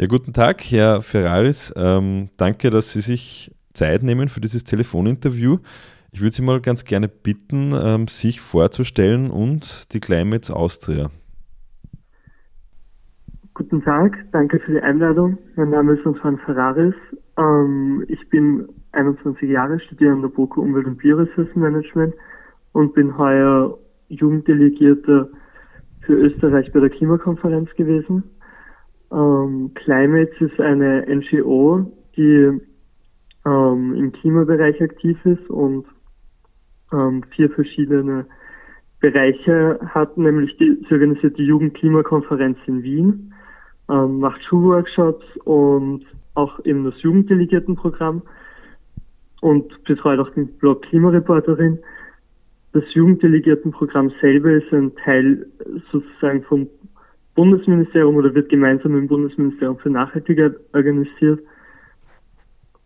Ja, guten Tag, Herr Ferraris. Ähm, danke, dass Sie sich Zeit nehmen für dieses Telefoninterview. Ich würde Sie mal ganz gerne bitten, ähm, sich vorzustellen und die Climates Austria. Guten Tag, danke für die Einladung. Mein Name ist Antoine Ferraris. Ähm, ich bin 21 Jahre, studiere an der BOKU Umwelt- und Bioressourcenmanagement und bin heuer Jugenddelegierter für Österreich bei der Klimakonferenz gewesen. Ähm, Climates ist eine NGO, die ähm, im Klimabereich aktiv ist und ähm, vier verschiedene Bereiche hat, nämlich die, sie organisiert die Jugendklimakonferenz in Wien, ähm, macht Schulworkshops und auch eben das Jugenddelegiertenprogramm und betreut auch den Blog Klimareporterin. Das Jugenddelegiertenprogramm selber ist ein Teil sozusagen vom Bundesministerium oder wird gemeinsam im Bundesministerium für Nachhaltigkeit organisiert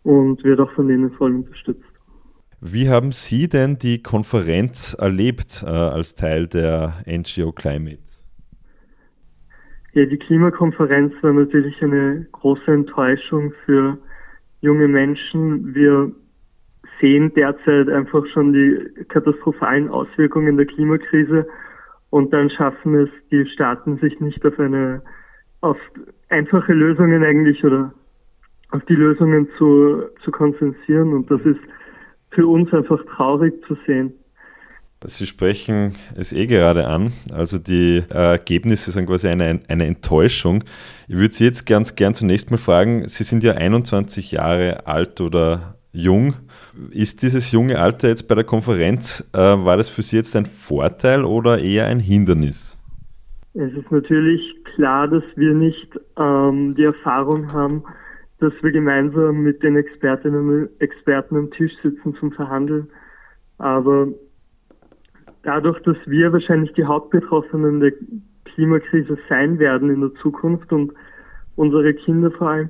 und wird auch von denen voll unterstützt. Wie haben Sie denn die Konferenz erlebt äh, als Teil der NGO Climate? Ja, die Klimakonferenz war natürlich eine große Enttäuschung für junge Menschen. Wir sehen derzeit einfach schon die katastrophalen Auswirkungen der Klimakrise und dann schaffen es die Staaten sich nicht auf eine auf einfache Lösungen eigentlich oder auf die Lösungen zu, zu konzentrieren und das ist für uns einfach traurig zu sehen. Sie sprechen es eh gerade an. Also die Ergebnisse sind quasi eine, eine Enttäuschung. Ich würde Sie jetzt ganz gern zunächst mal fragen, Sie sind ja 21 Jahre alt oder jung. Ist dieses junge Alter jetzt bei der Konferenz, äh, war das für Sie jetzt ein Vorteil oder eher ein Hindernis? Es ist natürlich klar, dass wir nicht ähm, die Erfahrung haben, dass wir gemeinsam mit den Expertinnen und Experten am Tisch sitzen zum Verhandeln. Aber dadurch, dass wir wahrscheinlich die Hauptbetroffenen der Klimakrise sein werden in der Zukunft und unsere Kinder vor allem,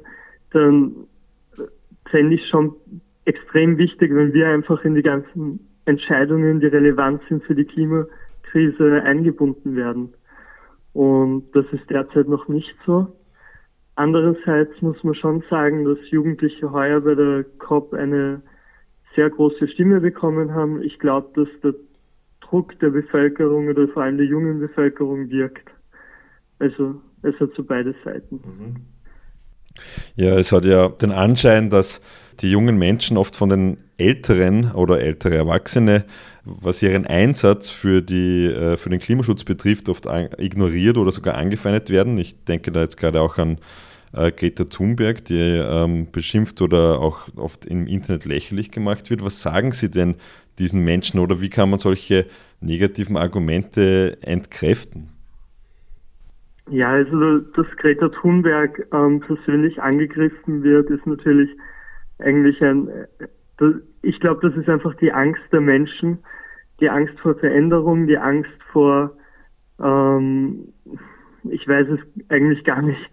dann fände ich schon extrem wichtig, wenn wir einfach in die ganzen Entscheidungen, die relevant sind für die Klimakrise, eingebunden werden. Und das ist derzeit noch nicht so. Andererseits muss man schon sagen, dass Jugendliche heuer bei der COP eine sehr große Stimme bekommen haben. Ich glaube, dass der Druck der Bevölkerung oder vor allem der jungen Bevölkerung wirkt. Also es hat so beide Seiten. Mhm. Ja, es hat ja den Anschein, dass die jungen Menschen oft von den Älteren oder ältere Erwachsene, was ihren Einsatz für, die, äh, für den Klimaschutz betrifft, oft ignoriert oder sogar angefeindet werden. Ich denke da jetzt gerade auch an äh, Greta Thunberg, die ähm, beschimpft oder auch oft im Internet lächerlich gemacht wird. Was sagen Sie denn diesen Menschen oder wie kann man solche negativen Argumente entkräften? Ja, also dass Greta Thunberg ähm, persönlich angegriffen wird, ist natürlich eigentlich ein, äh, ich glaube, das ist einfach die Angst der Menschen, die Angst vor Veränderung, die Angst vor, ähm, ich weiß es eigentlich gar nicht.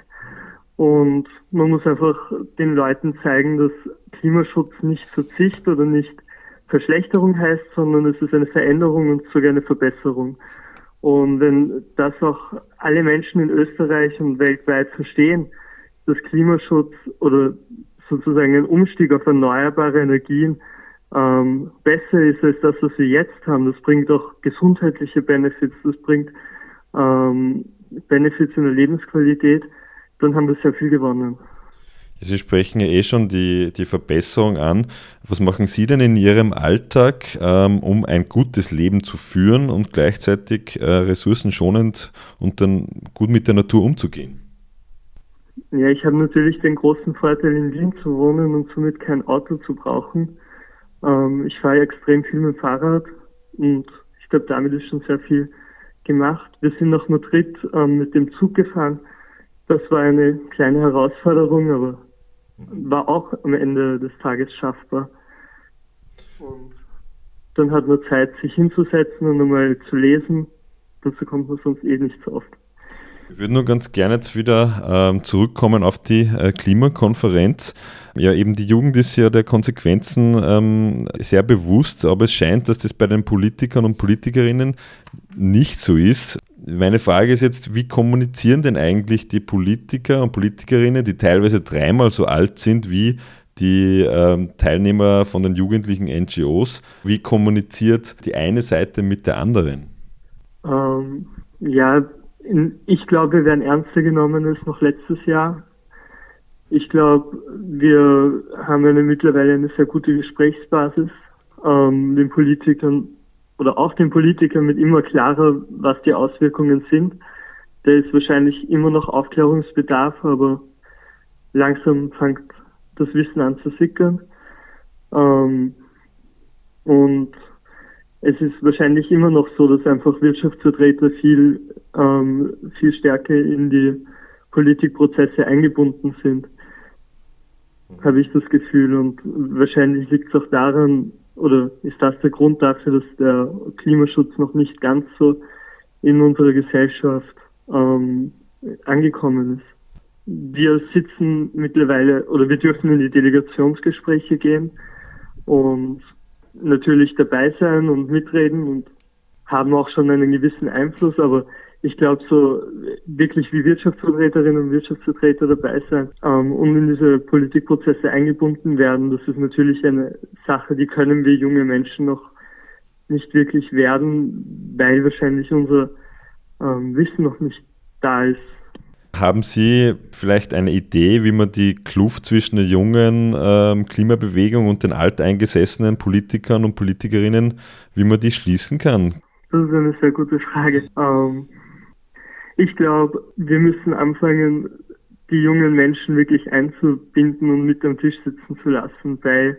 Und man muss einfach den Leuten zeigen, dass Klimaschutz nicht Verzicht oder nicht Verschlechterung heißt, sondern es ist eine Veränderung und sogar eine Verbesserung. Und wenn das auch alle Menschen in Österreich und weltweit verstehen, dass Klimaschutz oder sozusagen ein Umstieg auf erneuerbare Energien ähm, besser ist als das, was wir jetzt haben. Das bringt auch gesundheitliche Benefits, das bringt ähm, Benefits in der Lebensqualität, dann haben wir sehr viel gewonnen. Sie sprechen ja eh schon die, die Verbesserung an. Was machen Sie denn in Ihrem Alltag, ähm, um ein gutes Leben zu führen und gleichzeitig äh, ressourcenschonend und dann gut mit der Natur umzugehen? Ja, ich habe natürlich den großen Vorteil, in Wien zu wohnen und somit kein Auto zu brauchen. Ähm, ich fahre extrem viel mit dem Fahrrad und ich glaube, damit ist schon sehr viel gemacht. Wir sind nach Madrid ähm, mit dem Zug gefahren. Das war eine kleine Herausforderung, aber war auch am Ende des Tages schaffbar. Und dann hat man Zeit, sich hinzusetzen und einmal zu lesen. Dazu kommt man sonst eh nicht so oft. Ich würde nur ganz gerne jetzt wieder ähm, zurückkommen auf die äh, Klimakonferenz. Ja, eben die Jugend ist ja der Konsequenzen ähm, sehr bewusst, aber es scheint, dass das bei den Politikern und Politikerinnen nicht so ist. Meine Frage ist jetzt, wie kommunizieren denn eigentlich die Politiker und Politikerinnen, die teilweise dreimal so alt sind wie die ähm, Teilnehmer von den jugendlichen NGOs, wie kommuniziert die eine Seite mit der anderen? Ähm, ja, in, ich glaube, wir werden ernster genommen als noch letztes Jahr. Ich glaube, wir haben eine mittlerweile eine sehr gute Gesprächsbasis. Ähm, den Politikern oder auch den Politikern mit immer klarer, was die Auswirkungen sind. Da ist wahrscheinlich immer noch Aufklärungsbedarf, aber langsam fängt das Wissen an zu sickern. Ähm, und es ist wahrscheinlich immer noch so, dass einfach Wirtschaftsvertreter viel, ähm, viel stärker in die Politikprozesse eingebunden sind, habe ich das Gefühl. Und wahrscheinlich liegt es auch daran, oder ist das der Grund dafür, dass der Klimaschutz noch nicht ganz so in unserer Gesellschaft ähm, angekommen ist. Wir sitzen mittlerweile oder wir dürfen in die Delegationsgespräche gehen und natürlich dabei sein und mitreden und haben auch schon einen gewissen Einfluss, aber ich glaube, so wirklich wie Wirtschaftsvertreterinnen und Wirtschaftsvertreter dabei sein ähm, und in diese Politikprozesse eingebunden werden, das ist natürlich eine Sache, die können wir junge Menschen noch nicht wirklich werden, weil wahrscheinlich unser ähm, Wissen noch nicht da ist. Haben Sie vielleicht eine Idee, wie man die Kluft zwischen der jungen ähm, Klimabewegung und den alteingesessenen Politikern und Politikerinnen, wie man die schließen kann? Das ist eine sehr gute Frage. Ähm, ich glaube, wir müssen anfangen, die jungen Menschen wirklich einzubinden und mit am Tisch sitzen zu lassen bei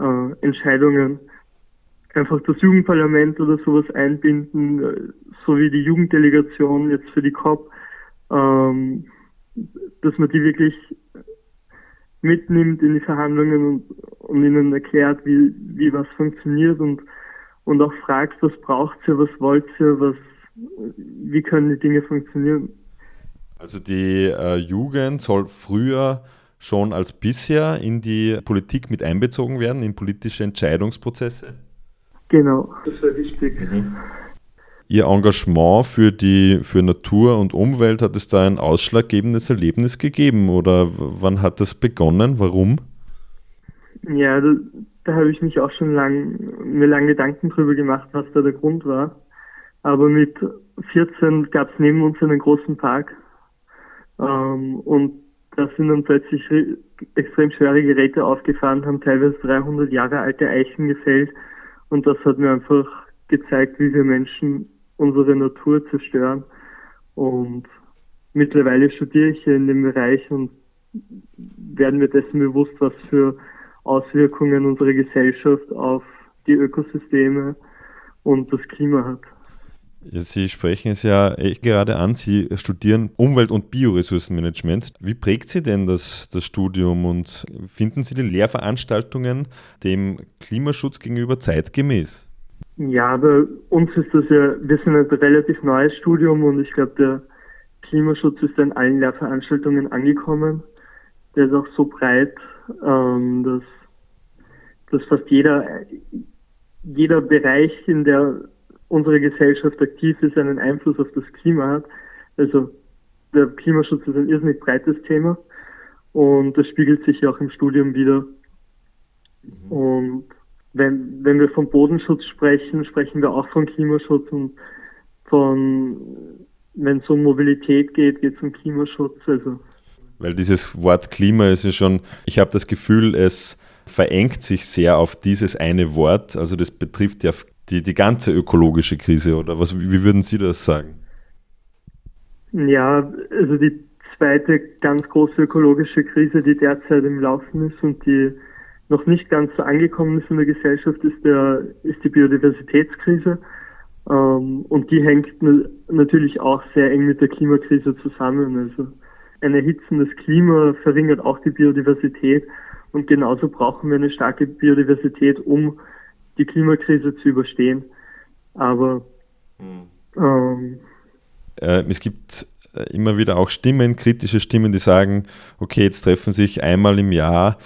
äh, Entscheidungen. Einfach das Jugendparlament oder sowas einbinden, äh, so wie die Jugenddelegation jetzt für die COP, ähm, dass man die wirklich mitnimmt in die Verhandlungen und, und ihnen erklärt, wie, wie was funktioniert und, und auch fragt, was braucht ihr, was wollt ihr, was wie können die Dinge funktionieren. Also die äh, Jugend soll früher schon als bisher in die Politik mit einbezogen werden, in politische Entscheidungsprozesse? Genau, das wäre wichtig. Mhm. Ihr Engagement für die für Natur und Umwelt hat es da ein ausschlaggebendes Erlebnis gegeben oder wann hat das begonnen? Warum? Ja, da, da habe ich mich auch schon lang, mir lange Gedanken drüber gemacht, was da der Grund war. Aber mit 14 gab es neben uns einen großen Park ähm, und da sind dann plötzlich extrem schwere Geräte aufgefahren, haben teilweise 300 Jahre alte Eichen gefällt und das hat mir einfach gezeigt, wie wir Menschen unsere Natur zerstören. Und mittlerweile studiere ich hier in dem Bereich und werden mir dessen bewusst, was für Auswirkungen unsere Gesellschaft auf die Ökosysteme und das Klima hat. Sie sprechen es ja echt gerade an. Sie studieren Umwelt- und Bioressourcenmanagement. Wie prägt Sie denn das, das Studium und finden Sie die Lehrveranstaltungen dem Klimaschutz gegenüber zeitgemäß? Ja, bei uns ist das ja, wir sind ein relativ neues Studium und ich glaube, der Klimaschutz ist in allen Lehrveranstaltungen angekommen. Der ist auch so breit, ähm, dass, dass fast jeder, jeder Bereich in der unsere Gesellschaft aktiv ist, einen Einfluss auf das Klima hat. Also der Klimaschutz ist ein irrsinnig breites Thema und das spiegelt sich ja auch im Studium wieder. Mhm. Und wenn, wenn wir vom Bodenschutz sprechen, sprechen wir auch von Klimaschutz und von, wenn es um Mobilität geht, geht es um Klimaschutz. Also. Weil dieses Wort Klima ist ja schon, ich habe das Gefühl, es verengt sich sehr auf dieses eine Wort. Also das betrifft ja die, die ganze ökologische Krise oder was, wie würden Sie das sagen? Ja, also die zweite ganz große ökologische Krise, die derzeit im Laufen ist und die noch nicht ganz so angekommen ist in der Gesellschaft, ist, der, ist die Biodiversitätskrise. Ähm, und die hängt natürlich auch sehr eng mit der Klimakrise zusammen. Also ein erhitzendes Klima verringert auch die Biodiversität und genauso brauchen wir eine starke Biodiversität, um die Klimakrise zu überstehen. Aber hm. ähm, äh, es gibt äh, immer wieder auch Stimmen, kritische Stimmen, die sagen, okay, jetzt treffen sich einmal im Jahr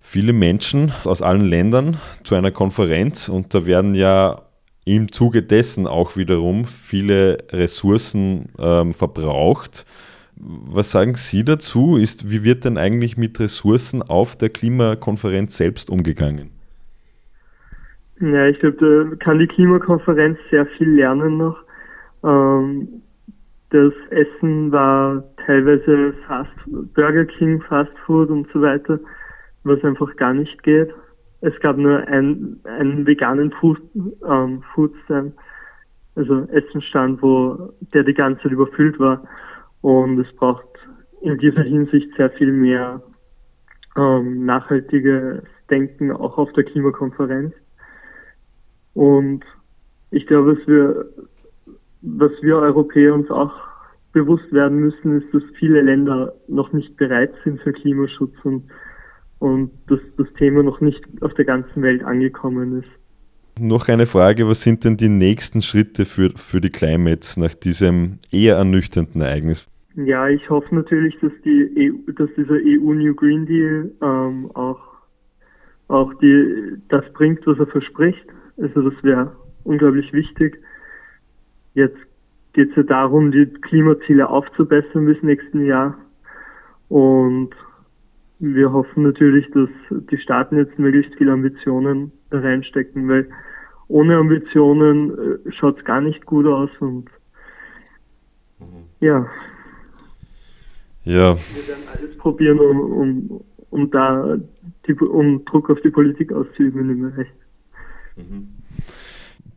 viele Menschen aus allen Ländern zu einer Konferenz und da werden ja im Zuge dessen auch wiederum viele Ressourcen ähm, verbraucht. Was sagen Sie dazu? Ist, wie wird denn eigentlich mit Ressourcen auf der Klimakonferenz selbst umgegangen? Ja, ich glaube, da kann die Klimakonferenz sehr viel lernen noch. Ähm, das Essen war teilweise Fast Burger King, Fast Food und so weiter, was einfach gar nicht geht. Es gab nur ein, einen veganen Food, ähm, Foodstand, also Essenstand, wo der die ganze Zeit überfüllt war. Und es braucht in dieser Hinsicht sehr viel mehr ähm, nachhaltiges Denken auch auf der Klimakonferenz. Und ich glaube, dass wir, was wir Europäer uns auch bewusst werden müssen, ist, dass viele Länder noch nicht bereit sind für Klimaschutz und, und dass das Thema noch nicht auf der ganzen Welt angekommen ist. Noch eine Frage, was sind denn die nächsten Schritte für, für die Climates nach diesem eher ernüchternden Ereignis? Ja, ich hoffe natürlich, dass, die EU, dass dieser EU New Green Deal ähm, auch, auch die, das bringt, was er verspricht. Also das wäre unglaublich wichtig. Jetzt geht es ja darum, die Klimaziele aufzubessern bis nächsten Jahr. Und wir hoffen natürlich, dass die Staaten jetzt möglichst viele Ambitionen reinstecken, weil ohne Ambitionen äh, schaut es gar nicht gut aus und mhm. ja. Ja. Wir werden alles probieren, um, um, um da die, um Druck auf die Politik auszuüben in dem Bereich. Mhm.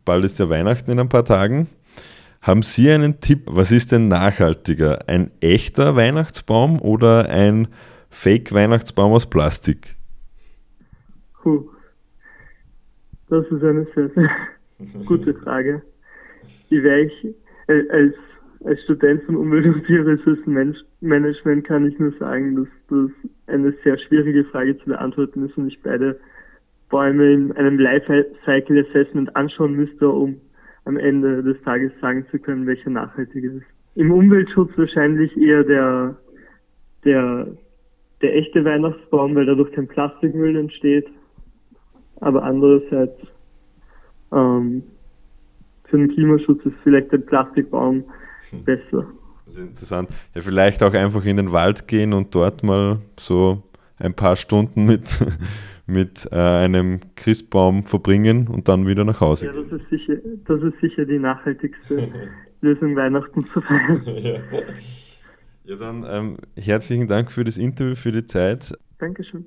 Bald ist ja Weihnachten in ein paar Tagen. Haben Sie einen Tipp? Was ist denn nachhaltiger? Ein echter Weihnachtsbaum oder ein Fake-Weihnachtsbaum aus Plastik? Puh. Das ist eine sehr, sehr gute Frage. Die wäre ich äh, als, als Student von Umwelt- und Tierressourcenmanagement kann ich nur sagen, dass das eine sehr schwierige Frage zu beantworten ist und ich beide Bäume in einem Lifecycle Assessment anschauen müsste, um am Ende des Tages sagen zu können, welcher nachhaltiger ist. Im Umweltschutz wahrscheinlich eher der, der, der echte Weihnachtsbaum, weil dadurch kein Plastikmüll entsteht. Aber andererseits, ähm, für den Klimaschutz ist vielleicht der Plastikbaum hm. besser. Das ist interessant. Ja, vielleicht auch einfach in den Wald gehen und dort mal so ein paar Stunden mit mit äh, einem Christbaum verbringen und dann wieder nach Hause. Ja, das ist sicher, das ist sicher die nachhaltigste Lösung, Weihnachten zu feiern. ja. ja, dann ähm, herzlichen Dank für das Interview, für die Zeit. Dankeschön.